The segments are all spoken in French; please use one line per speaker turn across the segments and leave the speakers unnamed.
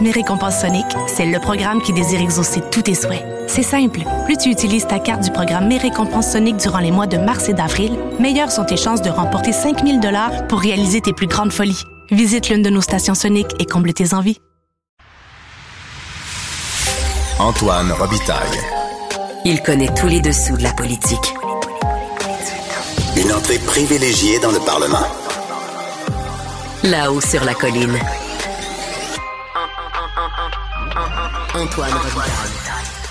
Mes récompenses Sonic, c'est le programme qui désire exaucer tous tes souhaits. C'est simple. Plus tu utilises ta carte du programme Mes récompenses Sonic durant les mois de mars et d'avril, meilleures sont tes chances de remporter 5000 dollars pour réaliser tes plus grandes folies. Visite l'une de nos stations Sonic et comble tes envies.
Antoine Robitaille.
Il connaît tous les dessous de la politique.
Une entrée privilégiée dans le Parlement.
Là-haut sur la colline. Antoine Robitaille.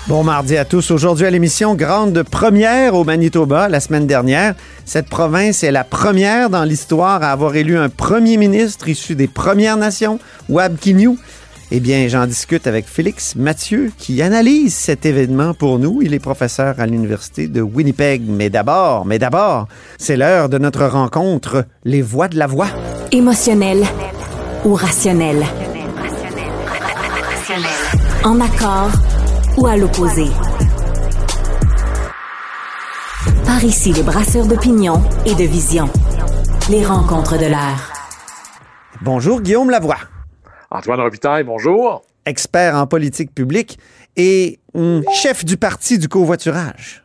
Bon mardi à tous. Aujourd'hui à l'émission, grande première au Manitoba la semaine dernière. Cette province est la première dans l'histoire à avoir élu un premier ministre issu des Premières Nations, Wab Kinew. Eh bien, j'en discute avec Félix Mathieu qui analyse cet événement pour nous. Il est professeur à l'Université de Winnipeg. Mais d'abord, mais d'abord, c'est l'heure de notre rencontre, les voix de la voix.
Émotionnel ou En accord ou à l'opposé. Par ici, les brasseurs d'opinion et de vision. Les rencontres de l'air.
Bonjour Guillaume Lavoie.
Antoine Robitaille, bonjour.
Expert en politique publique et chef du parti du covoiturage.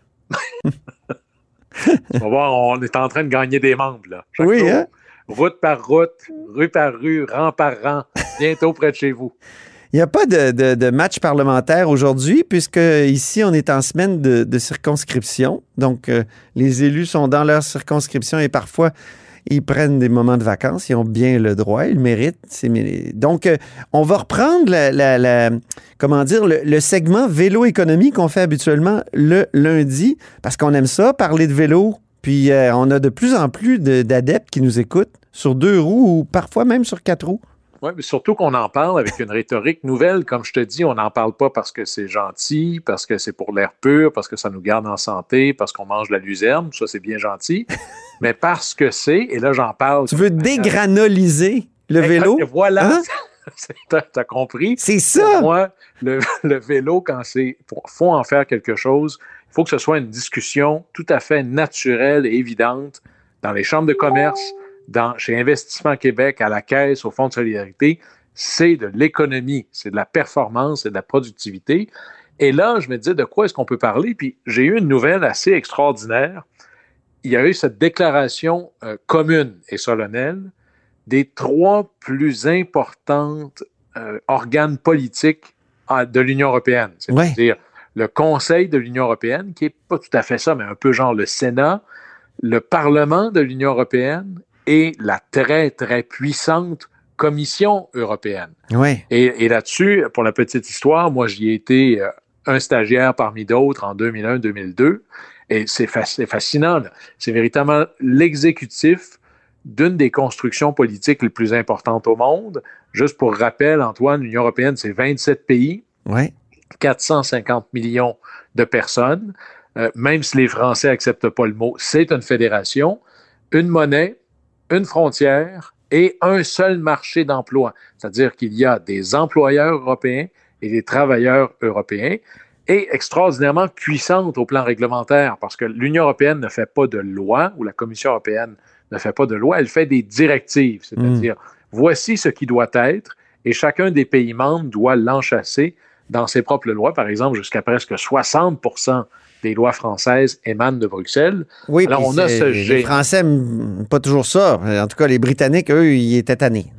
on va voir, on est en train de gagner des membres, là.
Oui,
jour.
hein?
Route par route, rue par rue, rang par rang, bientôt près de chez vous.
Il n'y a pas de, de- match parlementaire aujourd'hui, puisque ici, on est en semaine de, de circonscription. Donc, euh, les élus sont dans leur circonscription et parfois, ils prennent des moments de vacances. Ils ont bien le droit, ils le méritent. Donc, euh, on va reprendre la, comment dire, le, segment vélo-économie qu'on fait habituellement le lundi, parce qu'on aime ça, parler de vélo. Puis, euh, on a de plus en plus de- d'adeptes qui nous écoutent sur deux roues ou parfois même sur quatre roues.
Oui, mais surtout qu'on en parle avec une rhétorique nouvelle. Comme je te dis, on n'en parle pas parce que c'est gentil, parce que c'est pour l'air pur, parce que ça nous garde en santé, parce qu'on mange de la luzerne, ça c'est bien gentil, mais parce que c'est, et là j'en parle.
Tu veux dégranoliser le vélo?
Et voilà,
Hein?
t'as compris.
C'est
Pour
ça!
moi, le, le vélo, quand c'est pour- faut en faire quelque chose, il faut que ce soit une discussion tout à fait naturelle et évidente dans les chambres de commerce, dans, chez Investissement Québec, à la caisse, au Fonds de solidarité. C'est de l'économie, c'est de la performance, c'est de la productivité. Et là, je me disais, de quoi est-ce qu'on peut parler? Puis j'ai eu une nouvelle assez extraordinaire. Il y a eu cette déclaration euh, commune et solennelle des trois plus importantes euh, organes politiques de l'Union européenne. C'est-à-dire le Conseil de l'Union européenne, qui n'est pas tout à fait ça, mais un peu genre le Sénat, le Parlement de l'Union européenne et la très, très puissante Commission européenne.
Oui.
Et, et là-dessus, pour la petite histoire, moi, j'y ai été euh, un stagiaire parmi d'autres en 2001-2002. Et c'est fa- c'est fascinant. C'est véritablement l'exécutif d'une des constructions politiques les plus importantes au monde. Juste pour rappel, Antoine, l'Union européenne, c'est 27 pays,
Oui.
450 millions de personnes. Euh, même si les Français n'acceptent pas le mot, c'est une fédération, une monnaie, une frontière et un seul marché d'emploi. C'est-à-dire qu'il y a des employeurs européens et des travailleurs européens et extraordinairement puissante au plan réglementaire parce que l'Union européenne ne fait pas de loi ou la Commission européenne ne fait pas de loi, elle fait des directives, c'est-à-dire voici ce qui doit être et chacun des pays membres doit l'enchasser dans ses propres lois. Par exemple, jusqu'à presque 60 des lois françaises émanent de Bruxelles.
Oui,
Alors, on a ce
les. Français pas toujours ça. En tout cas, les Britanniques, eux, ils étaient tannés.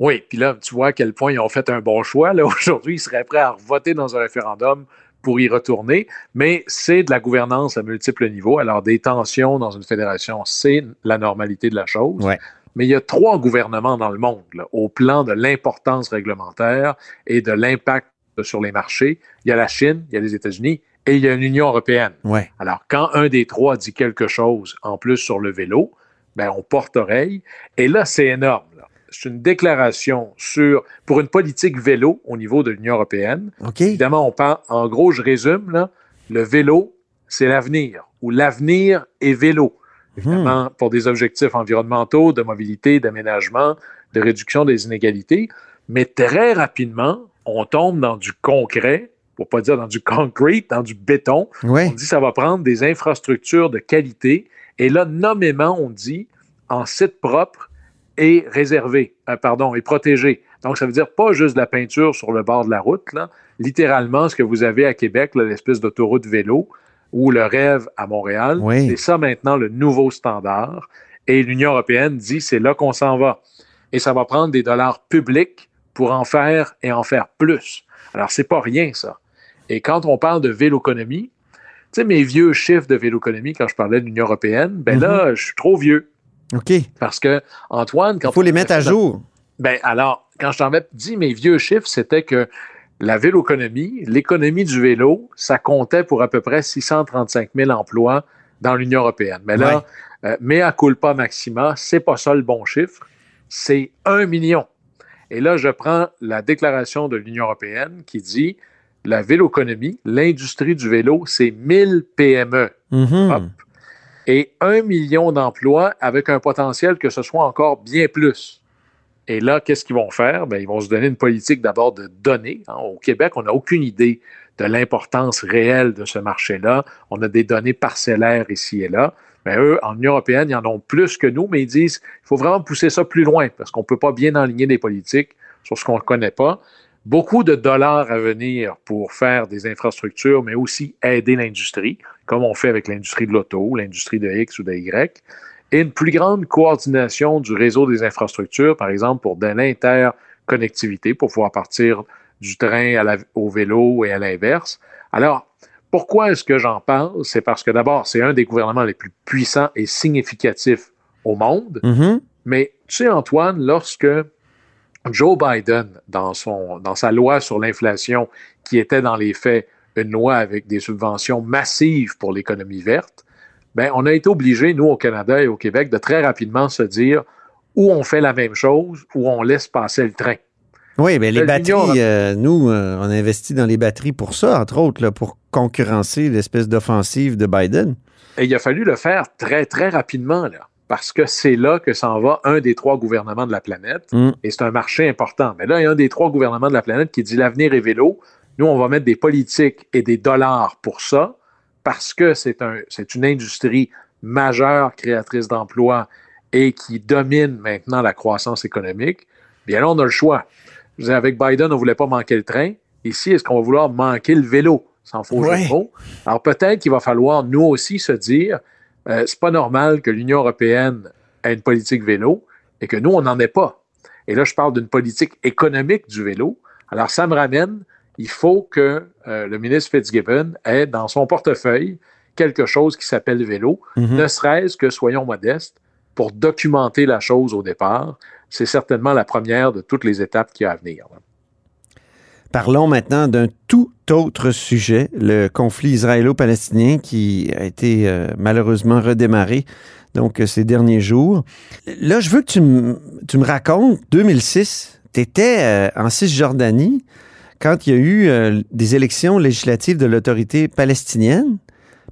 Oui, puis là, tu vois à quel point ils ont fait un bon choix. Là, aujourd'hui, ils seraient prêts à voter dans un référendum pour y retourner, mais c'est de la gouvernance à multiples niveaux. Alors, des tensions dans une fédération, c'est la normalité de la chose.
Ouais.
Mais il y a trois gouvernements dans le monde, là, au plan de l'importance réglementaire et de l'impact sur les marchés. Il y a la Chine, il y a les États-Unis et il y a l'Union européenne.
Ouais.
Alors, quand un des trois dit quelque chose en plus sur le vélo, ben, on porte oreille. Et là, c'est énorme. c'est une déclaration sur, pour une politique vélo au niveau de l'Union européenne.
OK.
Évidemment, on parle, en gros, je résume, là, le vélo, c'est l'avenir, ou l'avenir est vélo. Évidemment, pour des objectifs environnementaux, de mobilité, d'aménagement, de réduction des inégalités. Mais très rapidement, on tombe dans du concret, pour pas dire dans du concrete, dans du béton.
Ouais.
On dit que ça va prendre des infrastructures de qualité. Et là, nommément, on dit en site propre et réservé, euh, pardon, et protégé. Donc, ça veut dire pas juste de la peinture sur le bord de la route, là. Littéralement, ce que vous avez à Québec, l'espèce d'autoroute vélo, ou le rêve à Montréal,
Oui.
c'est ça maintenant le nouveau standard. Et l'Union européenne dit c'est là qu'on s'en va. Et ça va prendre des dollars publics pour en faire et en faire plus. Alors, c'est pas rien, ça. Et quand on parle de véloconomie, tu sais, mes vieux chiffres de véloconomie, quand je parlais de l'Union européenne, ben là, je suis trop vieux.
OK.
Parce que, Antoine, quand
Il faut les mettre à jour.
ben alors, quand je t'en avais dit mes vieux chiffres, c'était que la véloconomie, l'économie du vélo, ça comptait pour à peu près 635 000 emplois dans l'Union européenne. Mais là, euh, mea culpa maxima, c'est pas ça le bon chiffre, c'est un million. Et là, je prends la déclaration de l'Union européenne qui dit la véloconomie, l'industrie du vélo, c'est 1000 PME
Mhm.
Hop. et un million d'emplois avec un potentiel que ce soit encore bien plus. Et là, qu'est-ce qu'ils vont faire? Ben, ils vont se donner une politique d'abord de données. hein. Au Québec, on n'a aucune idée de l'importance réelle de ce marché-là. On a des données parcellaires ici et là. Mais eux, en Union européenne, ils en ont plus que nous, mais ils disent il faut vraiment pousser ça plus loin parce qu'on ne peut pas bien enligner des politiques sur ce qu'on ne connaît pas. Beaucoup de dollars à venir pour faire des infrastructures, mais aussi aider l'industrie, comme on fait avec l'industrie de l'auto, l'industrie de X ou de Y, et une plus grande coordination du réseau des infrastructures, par exemple pour de l'interconnectivité, pour pouvoir partir du train à la- au vélo et à l'inverse. Alors, pourquoi est-ce que j'en parle? C'est parce que d'abord, c'est un des gouvernements les plus puissants et significatifs au monde.
Mhm.
Mais tu sais, Antoine, lorsque Joe Biden, dans, son, dans sa loi sur l'inflation, qui était dans les faits une loi avec des subventions massives pour l'économie verte, ben, on a été obligé, nous, au Canada et au Québec, de très rapidement se dire où on fait la même chose, ou on laisse passer le train.
Oui, bien, les
L'Union
batteries, euh, nous, euh, on a investi dans les batteries pour ça, entre autres, là, pour concurrencer l'espèce d'offensive de Biden.
Et il a fallu le faire très, très rapidement, là, parce que c'est là que s'en va un des trois gouvernements de la planète,
Mm.
et c'est un marché important. Mais là, il y a un des trois gouvernements de la planète qui dit l'avenir est vélo. Nous, on va mettre des politiques et des dollars pour ça, parce que c'est un, une industrie majeure créatrice d'emplois et qui domine maintenant la croissance économique. Bien là, on a le choix. Je dire, avec Biden, on ne voulait pas manquer le train. Ici, est-ce qu'on va vouloir manquer le vélo? Sans faux jeu
Ouais.
de mots. Alors peut-être qu'il va falloir, nous aussi, se dire, euh, c'est pas normal que l'Union européenne ait une politique vélo et que nous, on n'en ait pas. Et là, je parle d'une politique économique du vélo. Alors, ça me ramène, il faut que euh, le ministre Fitzgibbon ait dans son portefeuille quelque chose qui s'appelle vélo,
Mhm.
ne serait-ce que, soyons modestes, pour documenter la chose au départ. C'est certainement la première de toutes les étapes qui a à venir.
Parlons maintenant d'un tout autre sujet, le conflit israélo-palestinien qui a été euh, malheureusement redémarré donc euh, ces derniers jours. Là, je veux que tu, me- tu me racontes, 2006, tu étais en Cisjordanie quand il y a eu euh, des élections législatives de l'autorité palestinienne.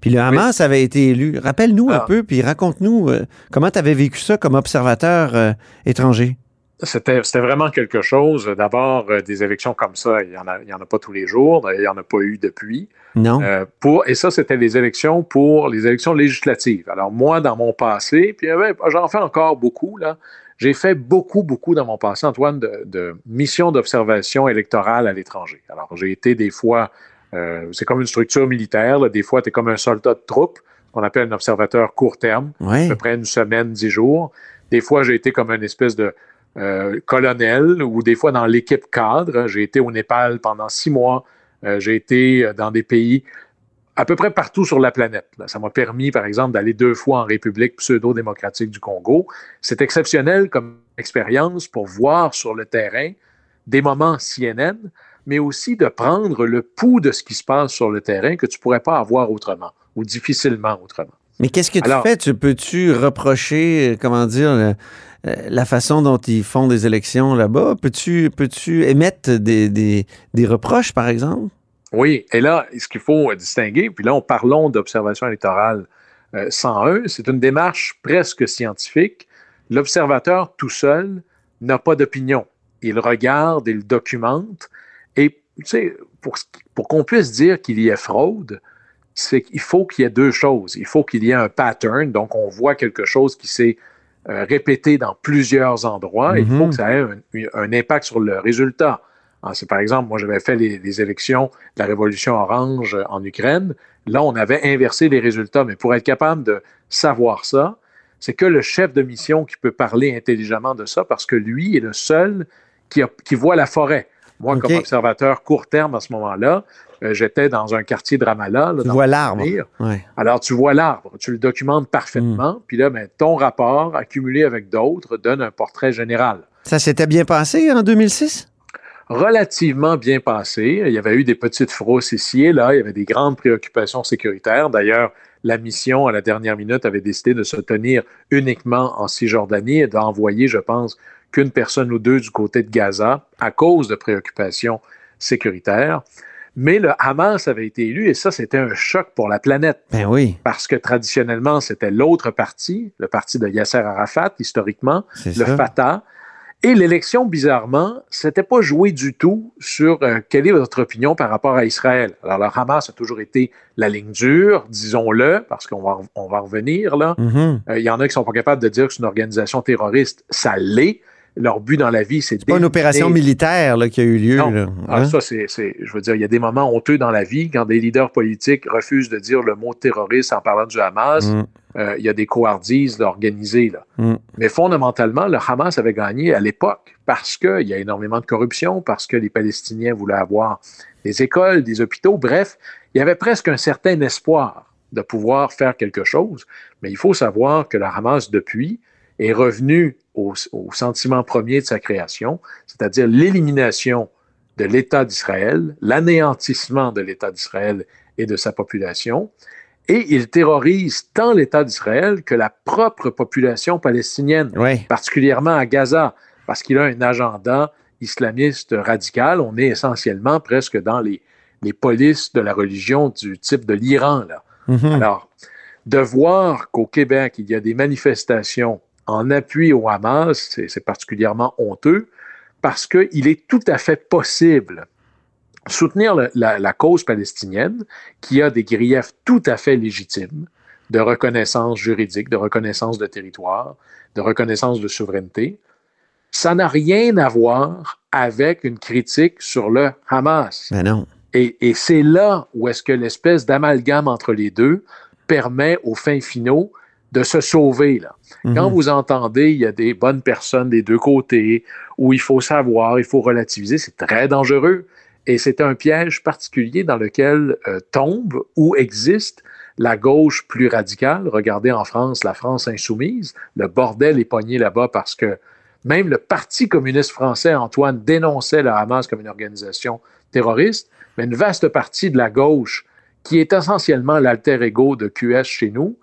Puis le Hamas avait été élu. Rappelle-nous un
Ah.
peu, puis raconte-nous comment tu avais vécu ça comme observateur étranger.
C'était c'était vraiment quelque chose. D'abord, euh, des élections comme ça, il n'y en, a- il y en a pas tous les jours. Il n'y en a pas eu depuis.
Non?
Euh, pour, et ça, c'était les élections pour les élections législatives. Alors, moi, dans mon passé, puis euh, ouais, j'en fais encore beaucoup, là. J'ai fait beaucoup, beaucoup dans mon passé, Antoine, de, de missions d'observation électorale à l'étranger. Alors, j'ai été des fois, euh, c'est comme une structure militaire, là. des fois, tu es comme un soldat de troupe, qu'on appelle un observateur court terme, à
Oui.
peu près une semaine, dix jours. Des fois, j'ai été comme une espèce de euh, colonel ou des fois dans l'équipe cadre. J'ai été au Népal pendant six mois. Euh, j'ai été euh, dans des pays à peu près partout sur la planète. Ça m'a permis, par exemple, d'aller deux fois en République pseudo-démocratique du Congo. C'est exceptionnel comme expérience pour voir sur le terrain des moments CNN, mais aussi de prendre le pouls de ce qui se passe sur le terrain que tu pourrais pas avoir autrement ou difficilement autrement.
Mais qu'est-ce que tu
Alors-
fais? Tu peux-tu reprocher, comment dire, le- la façon dont ils font des élections là-bas. Peux-tu peux émettre des, des, des, reproches, par exemple?
Oui, et là, ce qu'il faut distinguer, puis là, on parlons d'observation électorale euh, 101, c'est une démarche presque scientifique. L'observateur tout seul n'a pas d'opinion. Il regarde, il documente, et tu sais, pour, pour qu'on puisse dire qu'il y ait fraude, c'est qu'il faut qu'il y ait deux choses. Il faut qu'il y ait un pattern, donc on voit quelque chose qui s'est euh, répété dans plusieurs endroits. Il faut mhm. que ça ait un, impact sur le résultat. Ah, c'est par exemple, moi j'avais fait les, élections de la révolution orange en Ukraine. Là, on avait inversé les résultats, mais pour être capable de savoir ça, c'est que le chef de mission qui peut parler intelligemment de ça, parce que lui est le seul qui, qui voit la forêt. Moi, comme observateur court terme à ce moment-là, euh, j'étais dans un quartier de Ramallah.
tu vois l'arbre.
Alors, tu vois l'arbre, tu le documentes parfaitement, hmm. puis là, ben, ton rapport, accumulé avec d'autres, donne un portrait général.
Ça s'était bien passé en 2006?
relativement bien passé. Il y avait eu des petites frosses ici et là. Il y avait des grandes préoccupations sécuritaires. D'ailleurs, la mission, à la dernière minute, avait décidé de se tenir uniquement en Cisjordanie et d'envoyer, je pense, qu'une personne ou deux du côté de Gaza à cause de préoccupations sécuritaires. Mais le Hamas avait été élu et ça, c'était un choc pour la planète.
Ben oui.
Parce que traditionnellement, c'était l'autre parti, le parti de Yasser Arafat, historiquement, le Fatah. Et l'élection, bizarrement, c'était pas joué du tout sur euh, quelle est votre opinion par rapport à Israël? Alors, le Hamas a toujours été la ligne dure, disons-le, parce qu'on va, on va revenir là. Mm-hmm. Euh, il y en a qui sont pas capables de dire que c'est une organisation terroriste. Ça l'est leur but dans la vie, c'est
pas une opération militaire là, qui a eu lieu.
Là. Ah, hein? ça, c'est, je veux dire, il y a des moments honteux dans la vie quand des leaders politiques refusent de dire le mot terroriste en parlant du Hamas. Mm. Euh, il y a des coardises organisées. Là. Mm. Mais fondamentalement, le Hamas avait gagné à l'époque parce qu'il y a énormément de corruption, parce que les Palestiniens voulaient avoir des écoles, des hôpitaux. Bref, il y avait presque un certain espoir de pouvoir faire quelque chose. Mais il faut savoir que le Hamas, depuis, est revenu au, sentiment premier de sa création, c'est-à-dire l'élimination de l'État d'Israël, l'anéantissement de l'État d'Israël et de sa population, et il terrorise tant l'État d'Israël que la propre population palestinienne, particulièrement à Gaza, parce qu'il a un agenda islamiste radical. On est essentiellement presque dans les, les polices de la religion du type de l'Iran. Mm-hmm. Alors, de voir qu'au Québec, il y a des manifestations en appui au Hamas, c'est particulièrement honteux, parce qu'il est tout à fait possible soutenir la, cause palestinienne, qui a des griefs tout à fait légitimes de reconnaissance juridique, de reconnaissance de territoire, de reconnaissance de souveraineté, ça n'a rien à voir avec une critique sur le Hamas.
Mais non.
Et, et c'est là où est-ce que l'espèce d'amalgame entre les deux permet aux fins finaux de se sauver. Là. Quand mhm. vous entendez, il y a des bonnes personnes des deux côtés, où il faut savoir, il faut relativiser, c'est très dangereux. Et c'est un piège particulier dans lequel euh, tombe ou existe la gauche plus radicale. Regardez en France, la France insoumise. Le bordel est pogné là-bas parce que même le Parti communiste français, Antoine, dénonçait le Hamas comme une organisation terroriste, mais une vaste partie de la gauche, qui est essentiellement l'alter ego de QS chez nous,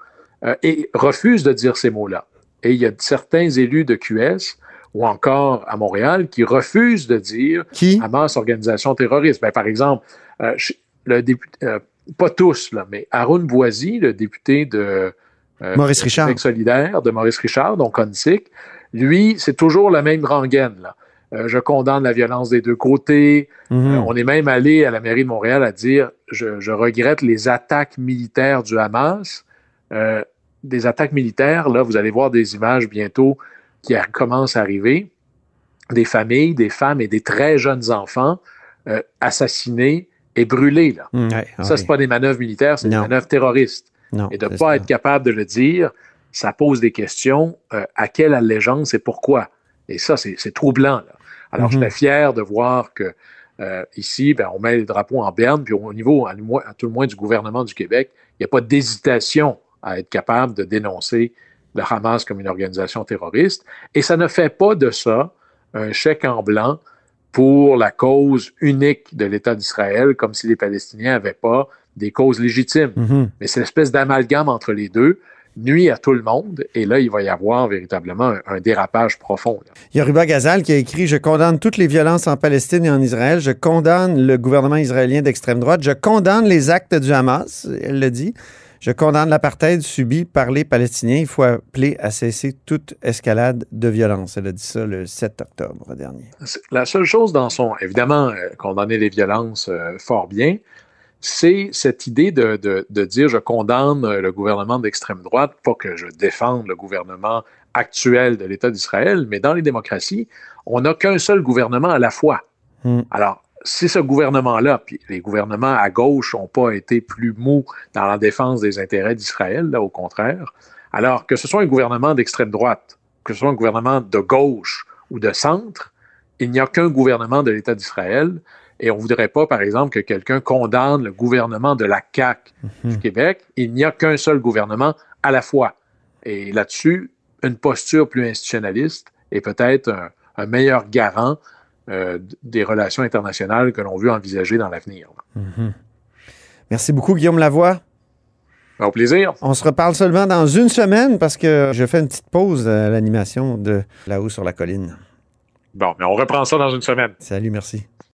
euh, et refuse de dire ces mots-là. Et il y a certains élus de QS ou encore à Montréal qui refusent de dire
qui?
Hamas organisation terroriste. Ben, par exemple, euh, le député, euh, pas tous, là, mais Arun Boisy, le député de
Maurice Richard.
solidaire de Maurice Richard, donc ONSIC, lui, c'est toujours la même rengaine. Là. je condamne la violence des deux côtés. Mm-hmm. on est même allé à la mairie de Montréal à dire je, je regrette les attaques militaires du Hamas. Euh, des attaques militaires, là, vous allez voir des images bientôt qui commencent à arriver, des familles, des femmes et des très jeunes enfants euh, assassinés et brûlés. Là.
Mmh,
ça, ce pas des manœuvres militaires, c'est des manœuvres terroristes. et de ne pas être capable de le dire, ça pose des questions euh, à quelle allégeance et pourquoi. Et ça, c'est troublant. Là. Alors, je mmh. suis fier de voir que ici, ben, on met les drapeaux en berne, puis au niveau, à, à tout le moins, du gouvernement du Québec, il n'y a pas d'hésitation à être capable de dénoncer le Hamas comme une organisation terroriste. Et ça ne fait pas de ça un chèque en blanc pour la cause unique de l'État d'Israël, comme si les Palestiniens n'avaient pas des causes légitimes.
Mm-hmm.
Mais c'est l'espèce d'amalgame entre les deux. nuit à tout le monde. Et là, il va y avoir véritablement un, dérapage profond.
Il y a Ruba Gazal qui a écrit Je condamne toutes les violences en Palestine et en Israël. Je condamne le gouvernement israélien d'extrême droite. Je condamne les actes du Hamas. Elle le dit. Je condamne l'apartheid subi par les Palestiniens. Il faut appeler à cesser toute escalade de violence. Elle a dit ça le 7 octobre dernier.
La seule chose dans son, évidemment, euh, condamner les violences euh, fort bien, c'est cette idée de, de, dire je condamne le gouvernement d'extrême droite, pas que je défende le gouvernement actuel de l'État d'Israël, mais dans les démocraties, on n'a qu'un seul gouvernement à la fois. Hmm. Alors, si ce gouvernement-là, puis les gouvernements à gauche n'ont pas été plus mous dans la défense des intérêts d'Israël, là, au contraire, alors que ce soit un gouvernement d'extrême droite, que ce soit un gouvernement de gauche ou de centre, il n'y a qu'un gouvernement de l'État d'Israël. Et on ne voudrait pas, par exemple, que quelqu'un condamne le gouvernement de la CAQ du mhm. Québec. Il n'y a qu'un seul gouvernement à la fois. Et là-dessus, une posture plus institutionnaliste est peut-être un meilleur garant euh, des relations internationales que l'on veut envisager dans l'avenir.
Mhm. Merci beaucoup, Guillaume Lavoie.
Au plaisir.
On se reparle seulement dans une semaine parce que je fais une petite pause à l'animation de Là-haut sur la colline.
Bon, mais on reprend ça dans une semaine.
Salut, merci.